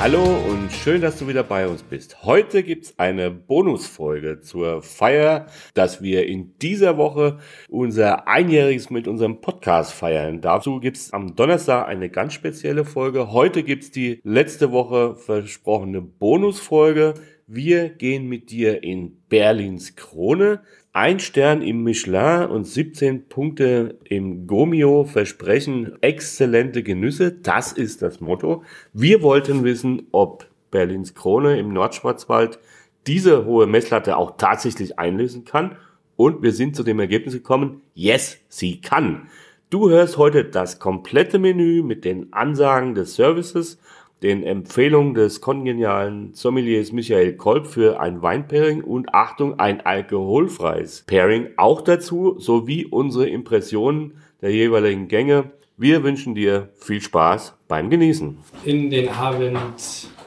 Hallo und schön, dass du wieder bei uns bist. Heute gibt's eine Bonusfolge zur Feier, dass wir in dieser Woche unser Einjähriges mit unserem Podcast feiern. Dazu gibt's am Donnerstag eine ganz spezielle Folge. Heute gibt's die letzte Woche versprochene Bonusfolge. Wir gehen mit dir in Berlins Krone. Ein Stern im Michelin und 17 Punkte im Gomio versprechen exzellente Genüsse. Das ist das Motto. Wir wollten wissen, ob Berlins Krone im Nordschwarzwald diese hohe Messlatte auch tatsächlich einlösen kann. Und wir sind zu dem Ergebnis gekommen, yes, sie kann. Du hörst heute das komplette Menü mit den Ansagen des Services den Empfehlungen des kongenialen Sommeliers Michael Kolb für ein Weinpairing und Achtung, ein alkoholfreies Pairing auch dazu, sowie unsere Impressionen der jeweiligen Gänge. Wir wünschen dir viel Spaß beim Genießen. In den Abend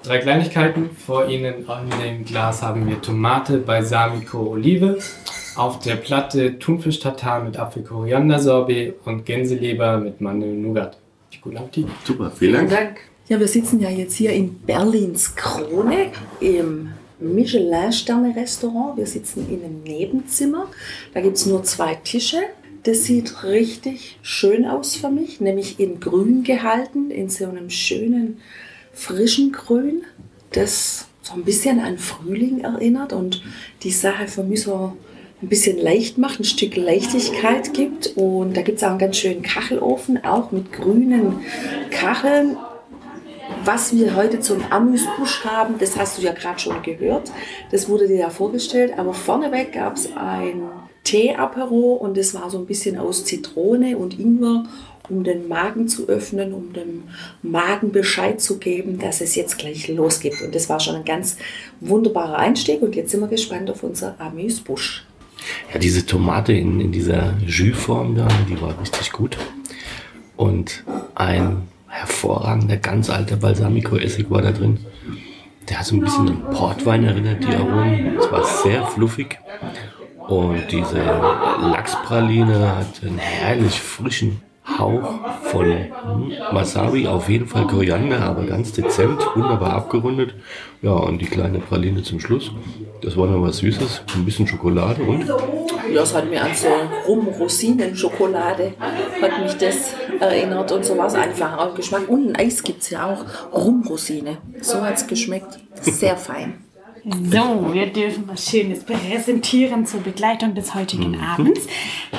drei Kleinigkeiten. Vor Ihnen in dem Glas haben wir Tomate, Balsamico, Olive. Auf der Platte Thunfisch-Tatar mit Apfel-Koriander-Sorbet und Gänseleber mit Mandel-Nougat. Guten Appetit. Super, vielen Dank. Dank. Ja, wir sitzen ja jetzt hier in Berlins Krone im Michelin-Sterne-Restaurant. Wir sitzen in einem Nebenzimmer. Da gibt es nur zwei Tische. Das sieht richtig schön aus für mich, nämlich in grün gehalten, in so einem schönen, frischen Grün, das so ein bisschen an Frühling erinnert und die Sache für mich so ein bisschen leicht macht, ein Stück Leichtigkeit gibt. Und da gibt es auch einen ganz schönen Kachelofen, auch mit grünen Kacheln was wir heute zum Amüsbusch haben, das hast du ja gerade schon gehört. Das wurde dir ja vorgestellt. Aber vorneweg gab es ein Tee-Apero und das war so ein bisschen aus Zitrone und Ingwer, um den Magen zu öffnen, um dem Magen Bescheid zu geben, dass es jetzt gleich losgeht. Und das war schon ein ganz wunderbarer Einstieg. Und jetzt sind wir gespannt auf unser Amüsbusch. Ja, diese Tomate in, in dieser Jus-Form da, die war richtig gut. Und ein hervorragender, ganz alter Balsamico-Essig war da drin. Der hat so ein bisschen an Portwein erinnert, die Aromen. Es war sehr fluffig. Und diese Lachspraline hat einen herrlich frischen Hauch von Wasabi, auf jeden Fall Koriander, aber ganz dezent, wunderbar abgerundet. Ja, und die kleine Praline zum Schluss. Das war noch was Süßes, ein bisschen Schokolade und Ja, es hat mir an so Rum-Rosinen-Schokolade hat mich das erinnert und so war es einfach auch Geschmack. Und ein Eis gibt es ja auch, Rum-Rosine. So hat es geschmeckt. Sehr fein. So, wir dürfen was Schönes präsentieren zur Begleitung des heutigen Abends.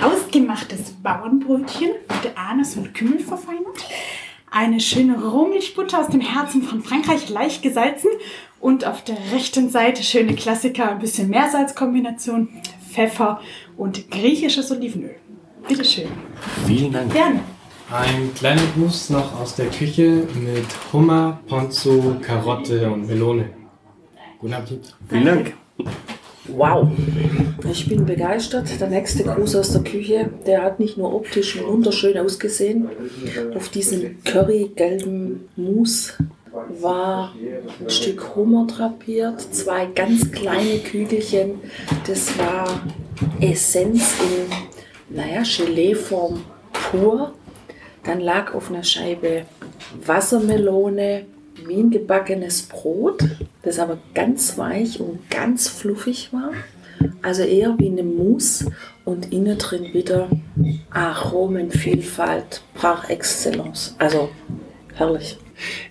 Hausgemachtes Bauernbrötchen mit Anis und Kümmel verfeinert. Eine schöne Rohmilchbutter aus dem Herzen von Frankreich, leicht gesalzen. Und auf der rechten Seite schöne Klassiker, ein bisschen Meersalzkombination, Pfeffer und griechisches Olivenöl. Bitte schön. vielen Dank. Gerne. Ein kleiner Gruß noch aus der Küche mit Hummer, Ponzu, Karotte und Melone. Guten Appetit. Vielen Dank. Wow, ich bin begeistert. Der nächste Gruß aus der Küche, der hat nicht nur optisch wunderschön ausgesehen. Auf diesem currygelben Mousse war ein Stück Hummer drapiert, zwei ganz kleine Kügelchen. Das war Essenz in, naja, Geleeform pur. Dann lag auf einer Scheibe Wassermelone, gebackenes Brot, das aber ganz weich und ganz fluffig war. Also eher wie eine Mousse und innen drin wieder Aromenvielfalt par excellence. Also herrlich.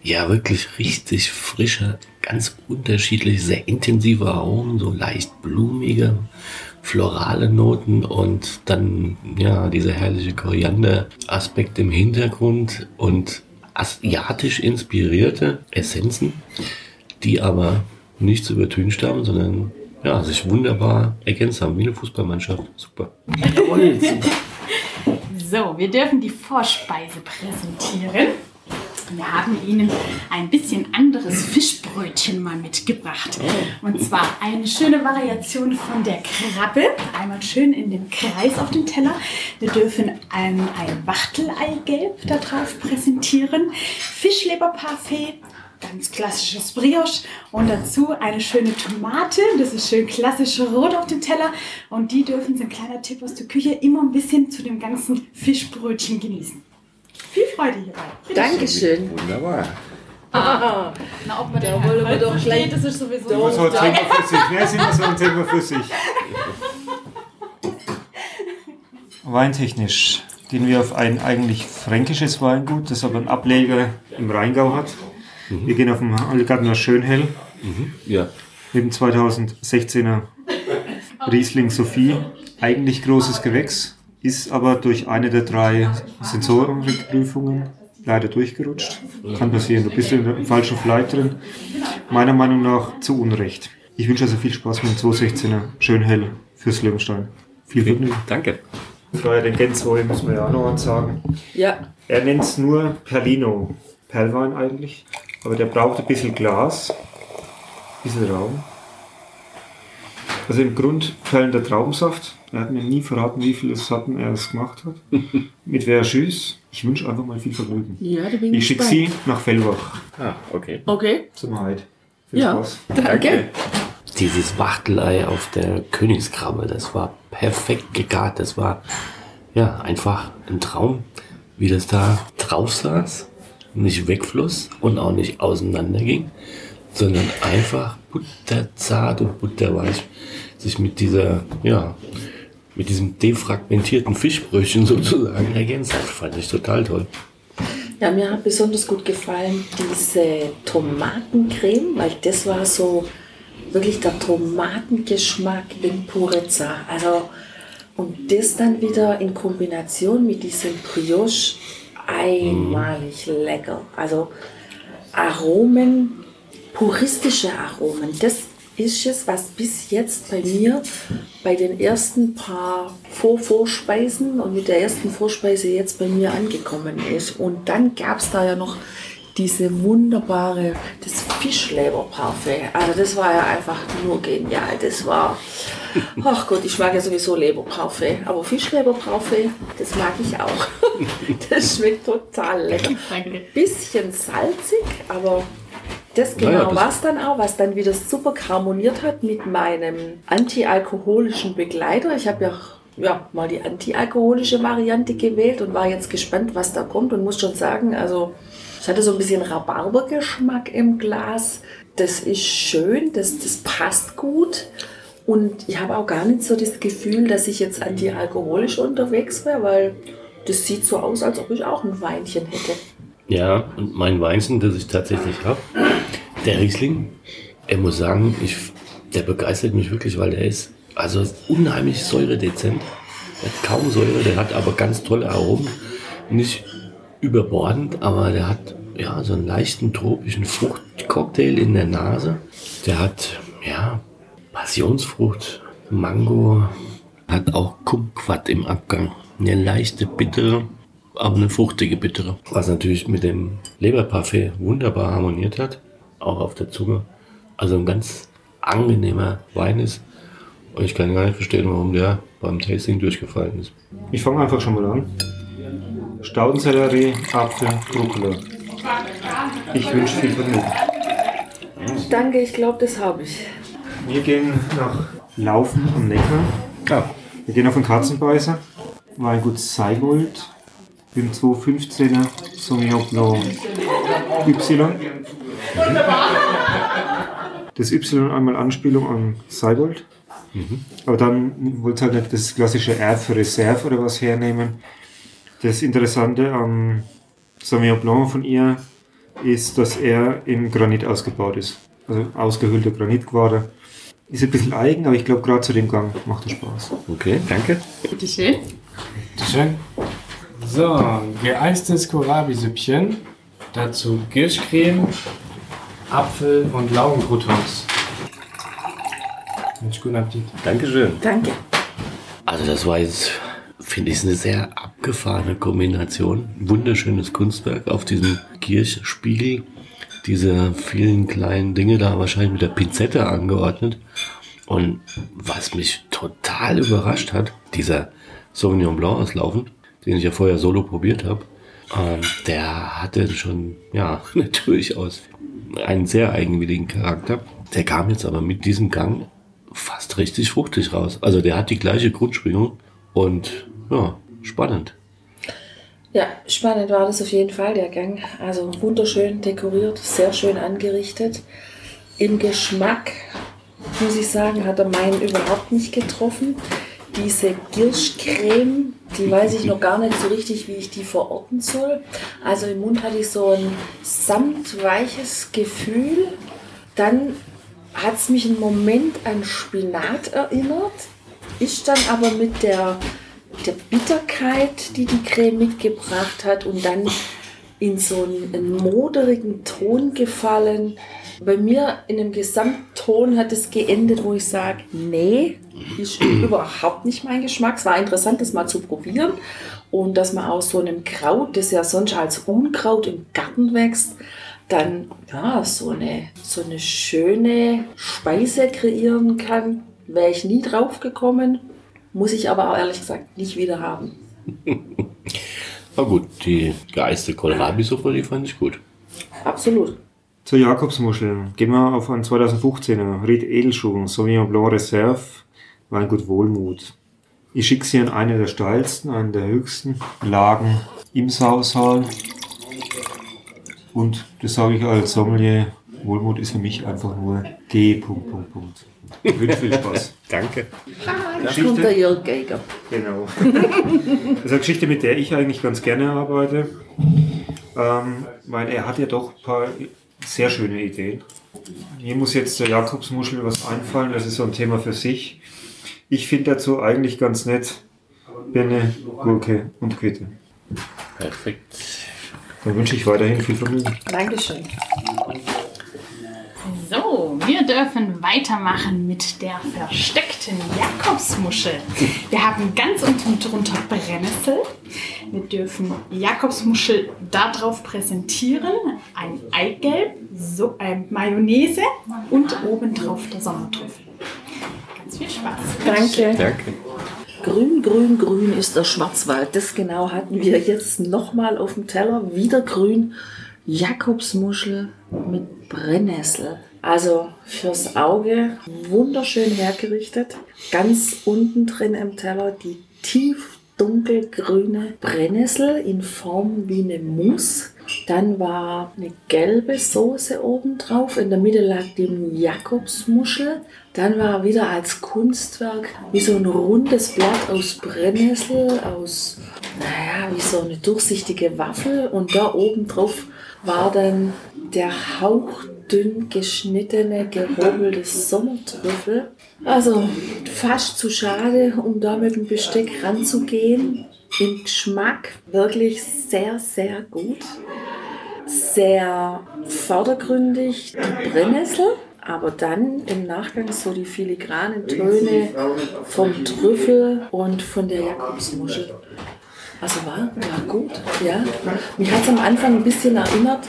Ja, wirklich richtig frische, ganz unterschiedliche, sehr intensive Aromen, so leicht blumige, florale Noten und dann ja dieser herrliche Koriander-Aspekt im Hintergrund und asiatisch inspirierte Essenzen, die aber nicht zu übertüncht haben, sondern ja, sich wunderbar ergänzt haben, wie eine Fußballmannschaft. Super. So, wir dürfen die Vorspeise präsentieren. Wir haben Ihnen ein bisschen anderes Fischbrötchen mal mitgebracht. Und zwar eine schöne Variation von der Krabbe. Einmal schön in dem Kreis auf dem Teller. Wir dürfen ein, ein Wachteleigelb da drauf präsentieren. Fischleberparfait, ganz klassisches Brioche und dazu eine schöne Tomate. Das ist schön klassisch rot auf dem Teller. Und die dürfen Sie, ein kleiner Tipp aus der Küche, immer ein bisschen zu dem ganzen Fischbrötchen genießen. Viel Freude hierbei. Bitte schön. Dankeschön. Wunderbar. Ah, Na, ob man Da den wollen wir halt doch gleich- das ist sowieso Doch. So, erzähl mal flüssig. Ne, sind wir so, erzähl mal flüssig. Weintechnisch gehen wir auf ein eigentlich fränkisches Weingut, das aber einen Ableger im Rheingau hat. Wir gehen auf den Algartner Schönhell Ja. mit dem 2016er Riesling Sophie. Eigentlich großes Gewächs, ist aber durch eine der drei Sensorikprüfungen leider durchgerutscht. Kann passieren, du bist im falschen Flight drin. Meiner Meinung nach zu Unrecht. Ich wünsche also viel Spaß mit dem 216er Schönhell fürs Löwenstein. Viel Vergnügen. Danke. Vorher den Genswohl müssen wir ja auch noch was sagen. ja, Er nennt es nur Perlino. Perlwein eigentlich. Aber der braucht ein bisschen Glas, ein bisschen Raum. Also im Grund perlender Traubensaft. Er hat mir nie verraten, wie viele Satten er es gemacht hat. Mit Verjus. Ich wünsche einfach mal viel Vergnügen. ja, da bin ich Ich schicke. Sie nach Fellbach Ah, okay. Okay, zum Heid. Viel ja, Spaß. danke. Dieses Wachtelei auf der Königskrabbe, das war perfekt gegart. Das war ja einfach ein Traum, wie das da drauf saß, nicht wegfloss und auch nicht auseinanderging, sondern einfach butterzart und butterweich sich mit dieser, ja, mit diesem defragmentierten Fischbrötchen sozusagen ergänzt hat. Fand ich total toll. Ja, mir hat besonders gut gefallen diese Tomatencreme, weil das war so wirklich der Tomatengeschmack in Purezza. Also, und das dann wieder in Kombination mit diesem Brioche einmalig lecker. Also Aromen, puristische Aromen, das ist es, was bis jetzt bei mir bei den ersten paar Vor Vorspeisen und mit der ersten Vorspeise jetzt bei mir angekommen ist. Und dann gab es da ja noch diese wunderbare, das Fischleberparfait. Also das war ja einfach nur genial. Das war, ach Gott, ich mag ja sowieso Leberparfait, aber Fischleberparfait, das mag ich auch. Das schmeckt total lecker. Danke. Bisschen salzig, aber das genau Naja, war es dann auch, was dann wieder super harmoniert hat mit meinem antialkoholischen Begleiter. Ich habe ja, ja mal die antialkoholische Variante gewählt und war jetzt gespannt, was da kommt und muss schon sagen, also ich hatte so ein bisschen Rhabarbergeschmack im Glas. Das ist schön, das, das passt gut. Und ich habe auch gar nicht so das Gefühl, dass ich jetzt antialkoholisch unterwegs wäre, weil das sieht so aus, als ob ich auch ein Weinchen hätte. Ja, und mein Weinchen, das ich tatsächlich habe, der Riesling, er muss sagen, ich, der begeistert mich wirklich, weil der ist also unheimlich säuredezent. Der hat kaum Säure, der hat aber ganz tolle Aromen. Nicht überbordend, aber der hat ja so einen leichten tropischen Fruchtcocktail in der Nase. Der hat ja Passionsfrucht, Mango, hat auch Kumquat im Abgang. Eine leichte bittere, aber eine fruchtige bittere. Was natürlich mit dem Leberparfait wunderbar harmoniert hat, auch auf der Zunge. Also ein ganz angenehmer Wein ist. Und ich kann gar nicht verstehen, warum der beim Tasting durchgefallen ist. Ich fange einfach schon mal an. Staudensellerie, Apfel, Rucola. Ich wünsche viel Vergnügen. Danke, ich glaube, das habe ich. Wir gehen nach Laufen am Neckar. Ah, Wir gehen auf den Katzenbeißer. Weingut Seibold. Mit dem 215er Sauvignon Blanc Y. Das Y einmal Anspielung an Seibold. Aber dann wollte halt nicht das klassische R für Reserve oder was hernehmen. Das Interessante am Sauvignon Blanc von ihr ist, dass er in Granit ausgebaut ist. Also ausgehöhlter Granitquader. Ist ein bisschen eigen, aber ich glaube gerade zu dem Gang macht er Spaß. okay, danke. Bitte schön. So, geeistes Kohlrabi-Süppchen. Dazu Kirschcreme, Apfel und Laugencroutons. Wünsche guten Appetit. Dankeschön. Danke. Also das war jetzt, finde ich, eine sehr abgefahrene Kombination. Wunderschönes Kunstwerk auf diesem Kirchspiegel. Diese vielen kleinen Dinge da wahrscheinlich mit der Pinzette angeordnet. Und was mich total überrascht hat, dieser Sauvignon Blanc auslaufen, den ich ja vorher solo probiert habe, ähm, der hatte schon, ja, durchaus einen sehr eigenwilligen Charakter. Der kam jetzt aber mit diesem Gang fast richtig fruchtig raus. Also der hat die gleiche Grundschwingung und ja, spannend. Ja, spannend war das auf jeden Fall, der Gang. Also wunderschön dekoriert, sehr schön angerichtet. Im Geschmack, muss ich sagen, hat er meinen überhaupt nicht getroffen. Diese Girschcreme, die weiß ich noch gar nicht so richtig, wie ich die verorten soll. Also im Mund hatte ich so ein samtweiches Gefühl. Dann hat es mich einen Moment an Spinat erinnert, ist dann aber mit der, der Bitterkeit, die die Creme mitgebracht hat und dann in so einen, einen moderigen Ton gefallen. Bei mir in dem Gesamtton hat es geendet, wo ich sage, nee, ist überhaupt nicht mein Geschmack. Es war interessant, das mal zu probieren und dass man aus so einem Kraut, das ja sonst als Unkraut im Garten wächst, dann ja, so, eine, so eine schöne Speise kreieren kann. Wäre ich nie drauf gekommen, muss ich aber auch ehrlich gesagt nicht wieder haben. Na gut, die geiste Kohlrabi-Suppe, die fand ich gut. Absolut. Zur Jakobsmuschel. Gehen wir auf einen 2015er Ried Edelschuh, Sauvignon Blanc Reserve, Weingut Wohlmut. Ich schicke sie an eine der steilsten, einen der höchsten Lagen im Sausaal. Und das sage ich als Sommelier, Wohlmut ist für mich einfach nur G. Punkt, Punkt, Punkt. Ich wünsche viel Spaß. Danke. Da kommt der Jörg Geiger. Genau. Das ist eine Geschichte, mit der ich eigentlich ganz gerne arbeite, ähm, weil er hat ja doch ein paar sehr schöne Ideen. Mir muss jetzt der Jakobsmuschel was einfallen, das ist so ein Thema für sich. Ich finde dazu eigentlich ganz nett Birne, Gurke und Quitte. Perfekt. Dann wünsche ich weiterhin viel Vergnügen. Dankeschön. So, wir dürfen weitermachen mit der versteckten Jakobsmuschel. Wir haben ganz unten drunter Brennnessel. Wir dürfen Jakobsmuschel darauf präsentieren. Ein Eigelb, so, äh, Mayonnaise und obendrauf der Sommertrüffel. Ganz viel Spaß. Danke. Danke. Grün, grün, grün ist der Schwarzwald. Das genau hatten wir jetzt nochmal auf dem Teller. Wieder grün. Jakobsmuschel mit Brennnessel. Also fürs Auge wunderschön hergerichtet. Ganz unten drin im Teller die tief dunkelgrüne Brennnessel in Form wie eine Mousse. Dann war eine gelbe Soße oben drauf. In der Mitte lag die Jakobsmuschel. Dann war wieder als Kunstwerk wie so ein rundes Blatt aus Brennnessel, aus, naja, wie so eine durchsichtige Waffel. Und da oben drauf war dann der hauchdünn geschnittene, gehobelte Sommertrüffel. Also fast zu schade, um da mit dem Besteck ranzugehen. Im Geschmack wirklich sehr, sehr gut. Sehr vordergründig die Brennnessel, aber dann im Nachgang so die filigranen Töne vom Trüffel und von der Jakobsmuschel. Also war, war gut, ja. Mich hat es am Anfang ein bisschen erinnert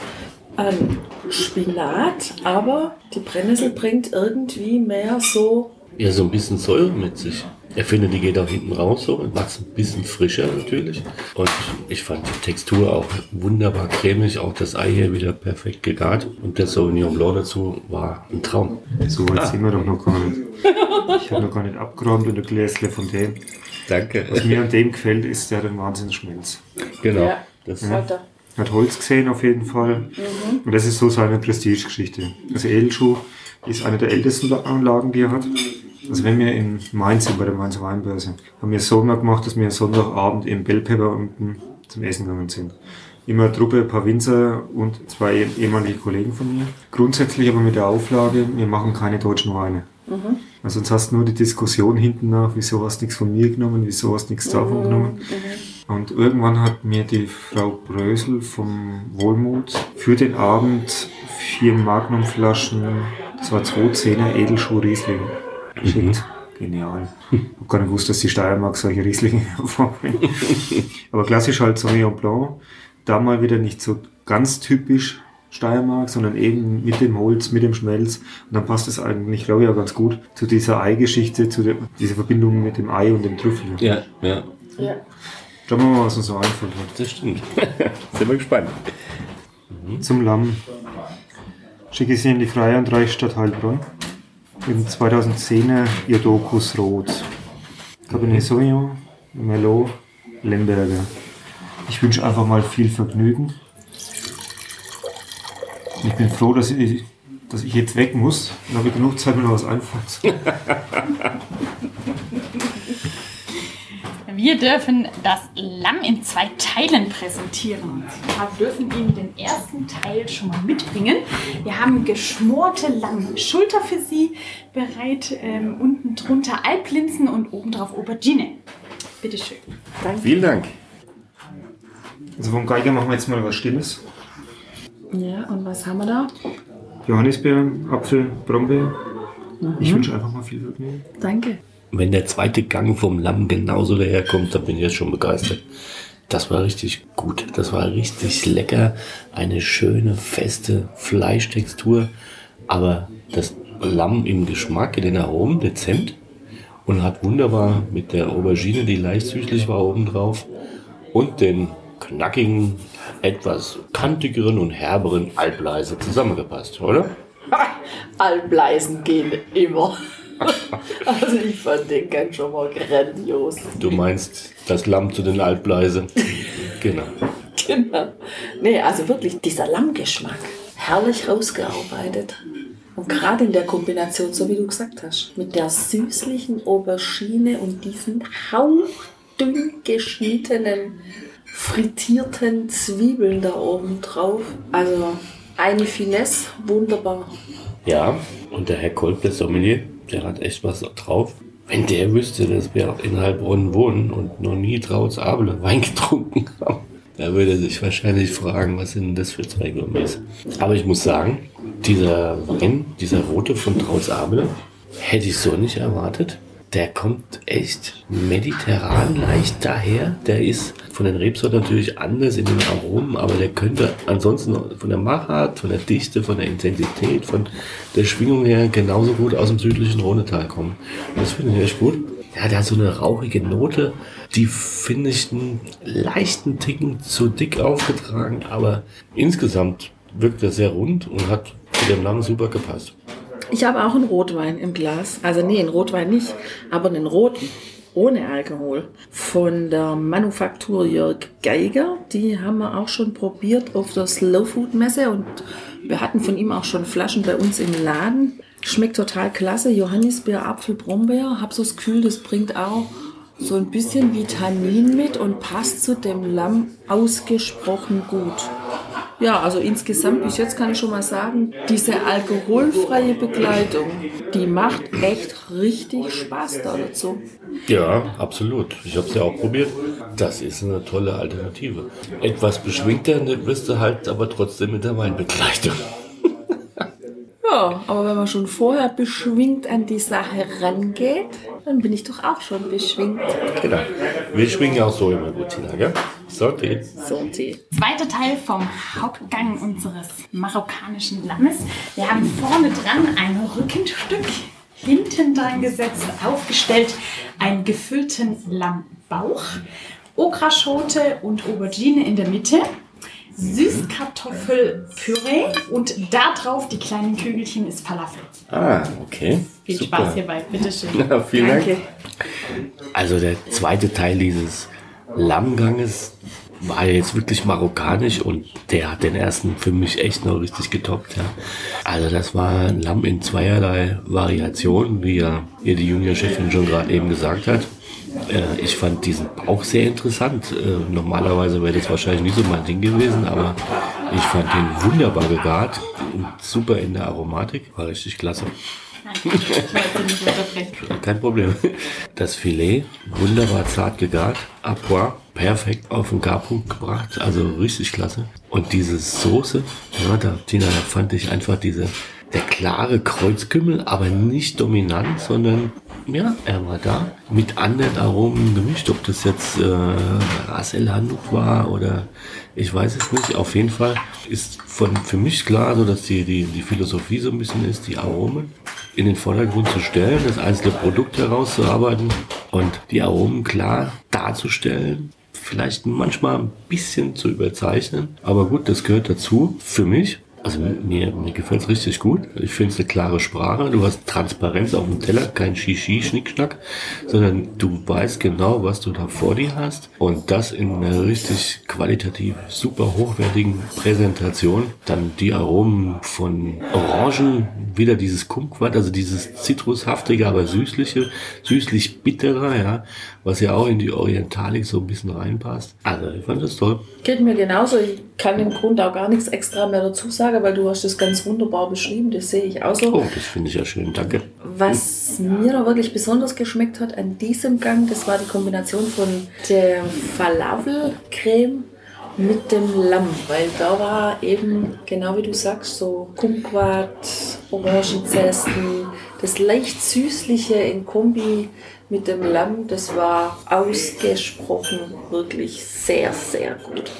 an Spinat, aber die Brennnessel bringt irgendwie mehr so, Ja, so ein bisschen Säure mit sich. Ich finde, die geht auch hinten raus so und macht es ein bisschen frischer natürlich. Und ich fand die Textur auch wunderbar cremig, auch das Ei hier wieder perfekt gegart. Und der Sauvignon Blanc dazu war ein Traum. So weit sind wir doch noch gar nicht. Ich habe noch gar nicht abgeräumt und ein Gläschen von dem. Danke. Was mir an dem gefällt, ist der den Wahnsinnsschmelz. Genau. Ja. Das, weiter. Hat Holz gesehen auf jeden Fall. Und das ist so seine Prestigegeschichte. Also Edelschuh ist eine der ältesten Anlagen, die er hat. Also wenn wir in Mainz sind, bei der Mainz Weinbörse, haben wir so immer gemacht, dass wir Sonntagabend im Bellpepper unten zum Essen gegangen sind. Immer eine Truppe, ein paar Winzer und zwei eh- ehemalige Kollegen von mir. Grundsätzlich aber mit der Auflage, wir machen keine deutschen Weine. Also sonst hast du nur die Diskussion hinten nach, wieso hast du nichts von mir genommen, wieso hast du nichts davon genommen. Und irgendwann hat mir die Frau Brösel vom Wohlmut für den Abend vier Magnumflaschen, das war 210er Edelschuh Riesling, geschickt. genial. Ich hab gar nicht gewusst, dass die Steiermark solche Rieslinge hervorbringt. Aber klassisch halt Sauvignon Blanc. Da mal wieder nicht so ganz typisch Steiermark, sondern eben mit dem Holz, mit dem Schmelz. Und dann passt es eigentlich, glaube ich, auch ganz gut zu dieser Eigeschichte, zu der, dieser Verbindung mit dem Ei und dem Trüffel. Ja, ja, Ja. Schauen wir mal, was uns so einfällt. das stimmt. Sind wir gespannt. Zum Lamm schicke ich Sie in die Freie und Reichsstadt Heilbronn. Im 2010er ihr Dokus Rot. Cabernet Sauvignon, Merlot, Lemberger. Ich wünsche einfach mal viel Vergnügen. Ich bin froh, dass ich, dass ich jetzt weg muss. Dann habe ich genug Zeit, mir noch was einfallen. Wir dürfen das Lamm in zwei Teilen präsentieren. Wir dürfen Ihnen den ersten Teil schon mal mitbringen. Wir haben geschmorte Lammschulter für Sie bereit, ähm, unten drunter Alplinsen und obendrauf Aubergine. Bitte schön. Vielen Dank. Also vom Geiger machen wir jetzt mal was Stilles. Ja, und was haben wir da? Johannisbeeren, Apfel, Brombeer. Ich wünsche einfach mal viel Vergnügen. Danke. Wenn der zweite Gang vom Lamm genauso daherkommt, dann bin ich jetzt schon begeistert. Das war richtig gut. Das war richtig lecker. Eine schöne, feste Fleischtextur. Aber das Lamm im Geschmack, in den Aromen dezent. Und hat wunderbar mit der Aubergine, die leicht süßlich war, obendrauf. Und den knackigen, etwas kantigeren und herberen Albleise zusammengepasst, oder? Albleisen gehen immer. Also ich fand den ganz schon mal grandios. Du meinst das Lamm zu den Albleise. Genau. Genau. Nee, also wirklich dieser Lammgeschmack. Herrlich rausgearbeitet. Und gerade in der Kombination, so wie du gesagt hast, mit der süßlichen Aubergine und diesen hauchdünn geschnittenen, frittierten Zwiebeln da oben drauf. Also eine Finesse, wunderbar. Ja, und der Herr Kolb, der Sommelier, der hat echt was drauf. Wenn der wüsste, dass wir in Heilbronn wohnen und noch nie Trauts Abele Wein getrunken haben, da würde er sich wahrscheinlich fragen, was sind das für zwei Gourmets. Aber ich muss sagen, dieser Wein, dieser rote von Trauts Abele, hätte ich so nicht erwartet. Der kommt echt mediterran leicht daher. Der ist von den Rebsorten natürlich anders in den Aromen, aber der könnte ansonsten von der Machart, von der Dichte, von der Intensität, von der Schwingung her genauso gut aus dem südlichen Rhonetal kommen. Das finde ich echt gut. Ja, der hat so eine rauchige Note, die finde ich einen leichten Ticken zu dick aufgetragen, aber insgesamt wirkt er sehr rund und hat zu dem Lamm super gepasst. Ich habe auch einen Rotwein im Glas. Also nee, einen Rotwein nicht, aber einen roten. Ohne Alkohol. Von der Manufaktur Jörg Geiger. Die haben wir auch schon probiert auf der Slow Food Messe und wir hatten von ihm auch schon Flaschen bei uns im Laden. Schmeckt total klasse. Johannisbeer, Apfel, Brombeer. Hab so das Gefühl, das bringt auch so ein bisschen Vitamin mit und passt zu dem Lamm ausgesprochen gut. Ja, also insgesamt bis jetzt kann ich schon mal sagen, diese alkoholfreie Begleitung, die macht echt richtig Spaß da dazu. Ja, absolut. Ich habe es ja auch probiert. Das ist eine tolle Alternative. Etwas beschwingter ne, wirst du halt, aber trotzdem mit der Weinbegleitung. Ja, aber wenn man schon vorher beschwingt an die Sache rangeht, dann bin ich doch auch schon beschwingt. Genau. Wir schwingen ja auch so immer gut, Tina, gell? So, geht's. So, Tee. Zweiter Teil vom Hauptgang unseres marokkanischen Lammes. Wir haben vorne dran ein Rückenstück, hinten dran gesetzt, aufgestellt, einen gefüllten Lammbauch, Okraschote und Aubergine in der Mitte. Süßkartoffelpüree und da drauf die kleinen Kügelchen ist Falafel. Ah, okay. Viel Super. Spaß hierbei, bitteschön. Ja, vielen Danke. Dank. Also der zweite Teil dieses Lammganges war jetzt wirklich marokkanisch und der hat den ersten für mich echt noch richtig getoppt. Ja. Also das war ein Lamm in zweierlei Variationen, wie ja hier die Junior-Chefin schon gerade eben gesagt hat. Äh, Ich fand diesen Bauch sehr interessant. Äh, Normalerweise wäre das wahrscheinlich nicht so mein Ding gewesen, aber ich fand den wunderbar gegart und super in der Aromatik. War richtig klasse. Ich. Kein Problem. Das Filet, wunderbar zart gegart, point, perfekt auf den Garpunkt gebracht, also richtig klasse. Und diese Soße, ja, da, Tina, da fand ich einfach diese, der klare Kreuzkümmel, aber nicht dominant, sondern Ja, er war da. Mit anderen Aromen gemischt. Ob das jetzt äh, Ras El war oder ich weiß es nicht. Auf jeden Fall ist von, für mich klar, so dass die, die, die Philosophie so ein bisschen ist, die Aromen in den Vordergrund zu stellen, das einzelne Produkt herauszuarbeiten und die Aromen klar darzustellen. Vielleicht manchmal ein bisschen zu überzeichnen. Aber gut, das gehört dazu. Für mich. Also mir, mir gefällt es richtig gut. Ich finde es eine klare Sprache. Du hast Transparenz auf dem Teller, kein Shishi, Schnickschnack, sondern du weißt genau, was du da vor dir hast. Und das in einer richtig qualitativ super hochwertigen Präsentation. Dann die Aromen von Orangen, wieder dieses Kumquat, also dieses zitrushaftige, aber süßliche, süßlich bittere, ja, was ja auch in die Orientalik so ein bisschen reinpasst. Also ich fand das toll. Geht mir genauso. Ich kann im Grunde auch gar nichts extra mehr dazu sagen, weil du hast das ganz wunderbar beschrieben. Das sehe ich auch so. Oh, das finde ich ja schön, danke. Was mir da wirklich besonders geschmeckt hat an diesem Gang, das war die Kombination von der Falafelcreme mit dem Lamm, weil da war eben, genau wie du sagst, so Kumquat, Orangenzesten, das leicht süßliche in Kombi mit dem Lamm, das war ausgesprochen wirklich sehr, sehr gut.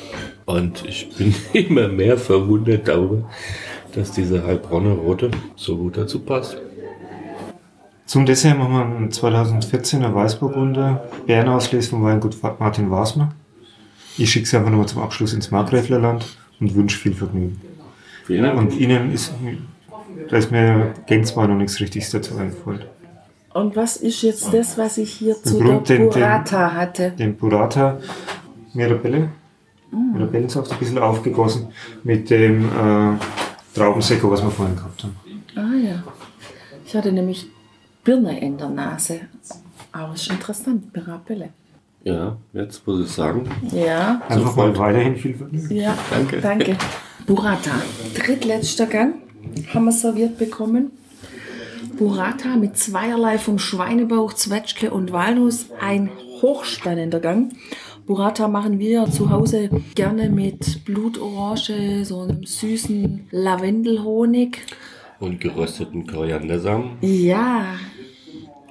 Und ich bin immer mehr verwundert darüber, dass diese Heilbronner Rote so gut dazu passt. Zum Dessert machen wir einen 2014er Weißburgunder, Bärenauslese vom Weingut Martin Wasmer. Ich schicke sie einfach nochmal zum Abschluss ins Markgräflerland und wünsche viel Vergnügen. Vielen Dank. Und Ihnen ist, da ist mir gänzlich noch nichts Richtiges dazu eingefallen. Und was ist jetzt das, was ich hier zu Grund, der den- den- Burrata hatte? Den Burrata Mirabelle, Mirabellensaft ein bisschen aufgegossen mit dem äh, Traubensekko, was wir vorhin gehabt haben. Ah ja. Ich hatte nämlich Birne in der Nase. Aber ist interessant, Mirabelle. Ja, jetzt muss ich sagen, Ja, Einfach mal weiterhin viel Vergnügen. ja. Danke. Danke. Burrata. Drittletzter Gang haben wir serviert bekommen. Burrata mit zweierlei vom Schweinebauch, Zwetschge und Walnuss. Ein hochspannender Gang. Burrata machen wir zu Hause gerne mit Blutorange, so einem süßen Lavendelhonig. und gerösteten Koriandersamen. Ja,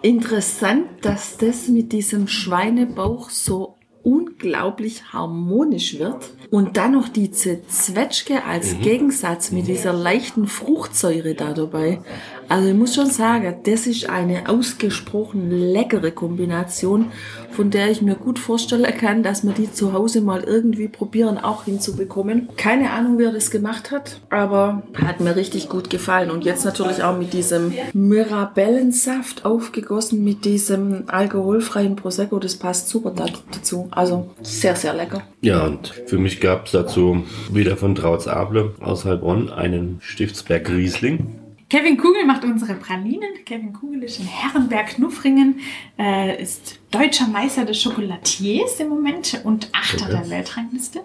interessant, dass das mit diesem Schweinebauch so unglaublich harmonisch wird. Und dann noch diese Zwetschge als Gegensatz mit dieser leichten Fruchtsäure da dabei. Also ich muss schon sagen, das ist eine ausgesprochen leckere Kombination, von der ich mir gut vorstellen kann, dass wir die zu Hause mal irgendwie probieren auch hinzubekommen. Keine Ahnung, wer das gemacht hat, aber hat mir richtig gut gefallen. Und jetzt natürlich auch mit diesem Mirabellensaft aufgegossen, mit diesem alkoholfreien Prosecco, das passt super da- dazu. Also sehr, sehr lecker. Ja, und für mich gab es dazu wieder von Trautz Able aus Heilbronn einen Stiftsberg Riesling. Kevin Kugel macht unsere Pralinen. Kevin Kugel ist in Herrenberg-Knuffringen, äh, ist deutscher Meister des Chocolatiers im Moment und Achter Okay. der Weltrangliste.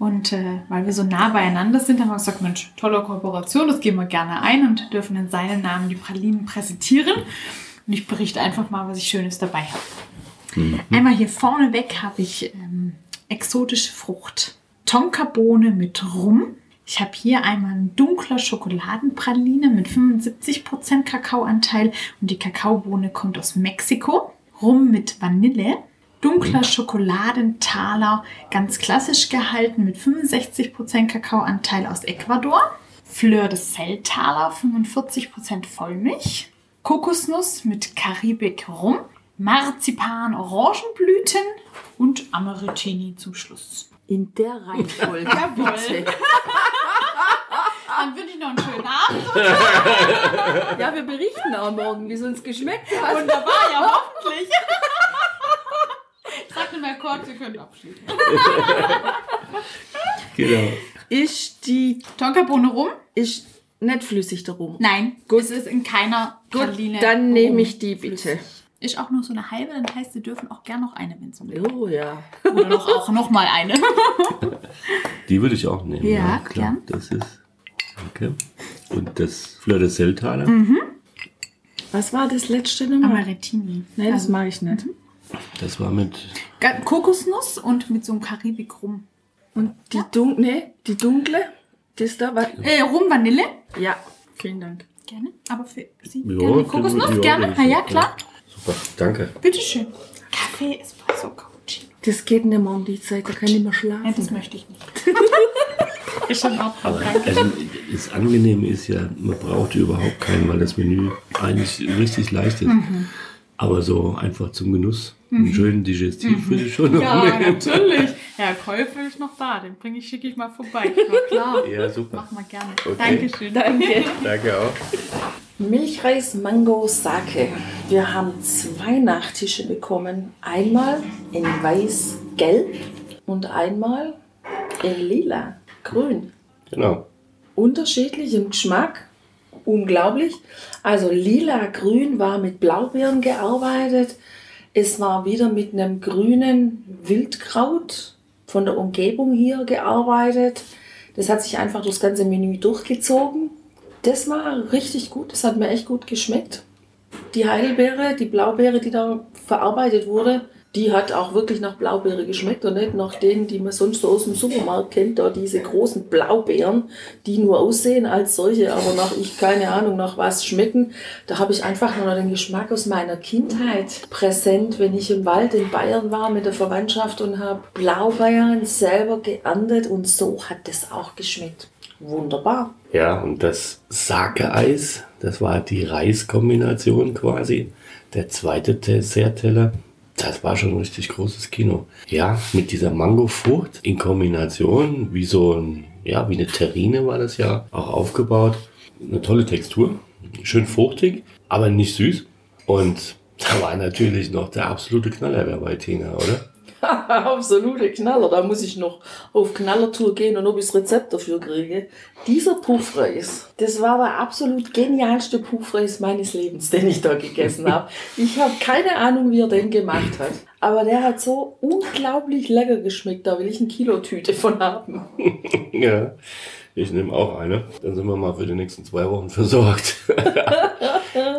Und äh, weil wir so nah beieinander sind, haben wir gesagt, Mensch, tolle Kooperation, das gehen wir gerne ein und dürfen in seinem Namen die Pralinen präsentieren. Und ich berichte einfach mal, was ich Schönes dabei habe. Einmal hier vorne weg habe ich ähm, exotische Frucht. Tonkabohne mit Rum. Ich habe hier einmal ein dunkler Schokoladenpraline mit 75% Kakaoanteil und die Kakaobohne kommt aus Mexiko. Rum mit Vanille. Dunkler Schokoladentaler, ganz klassisch gehalten mit 65% Kakaoanteil aus Ecuador. Fleur de Sel Taler, 45% Vollmilch. Kokosnuss mit Karibik Rum. Marzipan Orangenblüten und Amaretini zum Schluss. In der Reihenfolge. bitte. Dann wünsche ich noch einen schönen Abend. Ja, wir berichten auch morgen, wie es uns geschmeckt hat. Wunderbar, ja, hoffentlich. Sag mir mal kurz, wir können abschließen. Genau. Ist die, Tonkabohne rum? ist nicht flüssig darum. Nein, Gut. es ist in keiner Gut, Praline dann nehme ich die bitte. Ist auch nur so eine halbe, dann heißt, Sie dürfen auch gern noch eine, wenn es so Oh ja. Oder noch, auch noch mal eine. Die würde ich auch nehmen. Ja, klar. gern. Das ist. Danke. Und das Fleur de Sel Taler. Was war das letzte nochmal? Amaretini. Nein, das Also, mag ich nicht. Das war mit. Kokosnuss und mit so einem Karibik rum. Und die dunkle, nee, die dunkle, das da war. Äh, rum Vanille. Ja, vielen Dank. Gerne. Aber für Sie Ja, gerne Kokosnuss? ja, gerne? Na ja, klar. Danke. Bitteschön. Kaffee, Espresso, Cappuccino. Das geht nicht mehr um die Zeit, da kann ich nicht mehr Nein, das schlafen. möchte ich nicht. Ist schon auch Aber also, das Angenehme ist ja, man braucht überhaupt keinen, weil das Menü eigentlich richtig leicht ist. Aber so einfach zum Genuss, einen schönen Digestiv würde ich schon noch Ja, nehmen. natürlich. Herr Käufer ist noch da. Den bringe ich, schicke ich mal vorbei. Na klar. Ja, super. Mach mal gerne. Okay. Dankeschön. Danke. Danke auch. Milchreis Mango Sake. Wir haben zwei Nachtische bekommen. Einmal in weiß-gelb und einmal in lila, grün. Genau. Unterschiedlich im Geschmack. Unglaublich. Also lila-grün war mit Blaubeeren gearbeitet. Es war wieder mit einem grünen Wildkraut von der Umgebung hier gearbeitet. Das hat sich einfach durchs ganze Menü durchgezogen. Das war richtig gut. Das hat mir echt gut geschmeckt. Die Heidelbeere, die Blaubeere, die da verarbeitet wurde, die hat auch wirklich nach Blaubeere geschmeckt und nicht nach denen, die man sonst so aus dem Supermarkt kennt, da diese großen Blaubeeren, die nur aussehen als solche, aber nach ich keine Ahnung nach was schmecken. Da habe ich einfach nur noch den Geschmack aus meiner Kindheit präsent, wenn ich im Wald in Bayern war mit der Verwandtschaft und habe Blaubeeren selber geerntet und so hat das auch geschmeckt. Wunderbar. Ja, und das Sake-Eis, das war die Reiskombination quasi. Der zweite Dessertteller, das war schon ein richtig großes Kino. Ja, mit dieser Mangofrucht in Kombination, wie so ein, ja, wie eine Terrine war das ja auch aufgebaut. Eine tolle Textur, schön fruchtig, aber nicht süß. Und da war natürlich noch der absolute Knaller dabei, Tina, oder? Absolute Knaller. Da muss ich noch auf Knallertour gehen und ob ich das Rezept dafür kriege. Dieser Puffreis, das war der absolut genialste Puffreis meines Lebens, den ich da gegessen habe. Ich habe keine Ahnung, wie er den gemacht hat. Aber der hat so unglaublich lecker geschmeckt. Da will ich eine Kilotüte von haben. Ja, ich nehme auch eine. Dann sind wir mal für die nächsten zwei Wochen versorgt.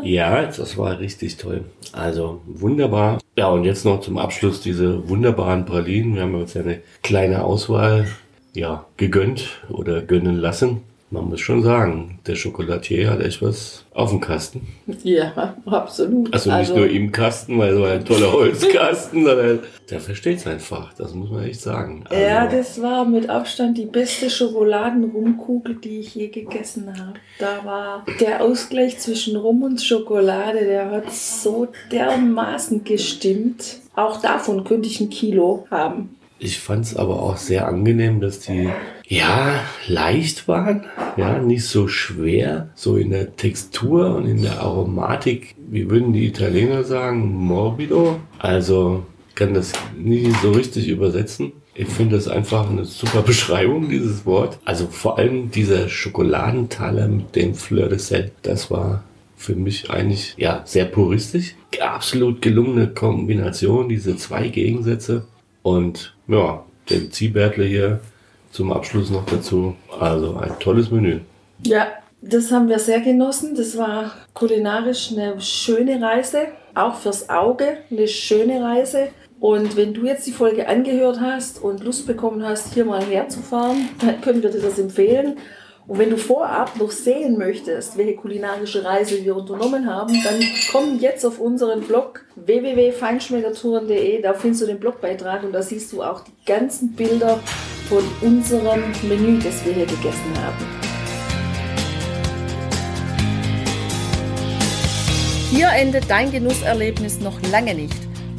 Ja, das war richtig toll. Also wunderbar. Ja, und jetzt noch zum Abschluss diese wunderbaren Pralinen. Wir haben uns ja eine kleine Auswahl ja, gegönnt oder gönnen lassen. Man muss schon sagen, der Schokolatier hat echt was auf dem Kasten. Ja, absolut. Also nicht nur im Kasten, weil so ein toller Holzkasten, sondern der versteht sein Fach. Das muss man echt sagen. Also, Ja, das war mit Abstand die beste Schokoladenrumkugel, die ich je gegessen habe. Da war der Ausgleich zwischen Rum und Schokolade, der hat so dermaßen gestimmt. Auch davon könnte ich ein Kilo haben. Ich fand es aber auch sehr angenehm, dass die ja leicht waren, ja nicht so schwer, so in der Textur und in der Aromatik. Wie würden die Italiener sagen, morbido? Also kann das nie so richtig übersetzen. Ich finde das einfach eine super Beschreibung, dieses Wort. Also vor allem dieser Schokoladentaler mit dem Fleur de Sel, das war für mich eigentlich ja sehr puristisch. Absolut gelungene Kombination, diese zwei Gegensätze. Und ja, den Ziehbärtler hier zum Abschluss noch dazu. Also ein tolles Menü. Ja, das haben wir sehr genossen. Das war kulinarisch eine schöne Reise, auch fürs Auge eine schöne Reise. Und wenn du jetzt die Folge angehört hast und Lust bekommen hast, hier mal herzufahren, dann können wir dir das empfehlen. Und wenn du vorab noch sehen möchtest, welche kulinarische Reise wir unternommen haben, dann komm jetzt auf unseren Blog www.feinschmeckertouren.de. Da findest du den Blogbeitrag und da siehst du auch die ganzen Bilder von unserem Menü, das wir hier gegessen haben. Hier endet dein Genusserlebnis noch lange nicht.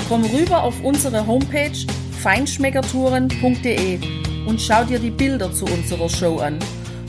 Komm rüber auf unsere Homepage feinschmeckertouren.de und schau dir die Bilder zu unserer Show an.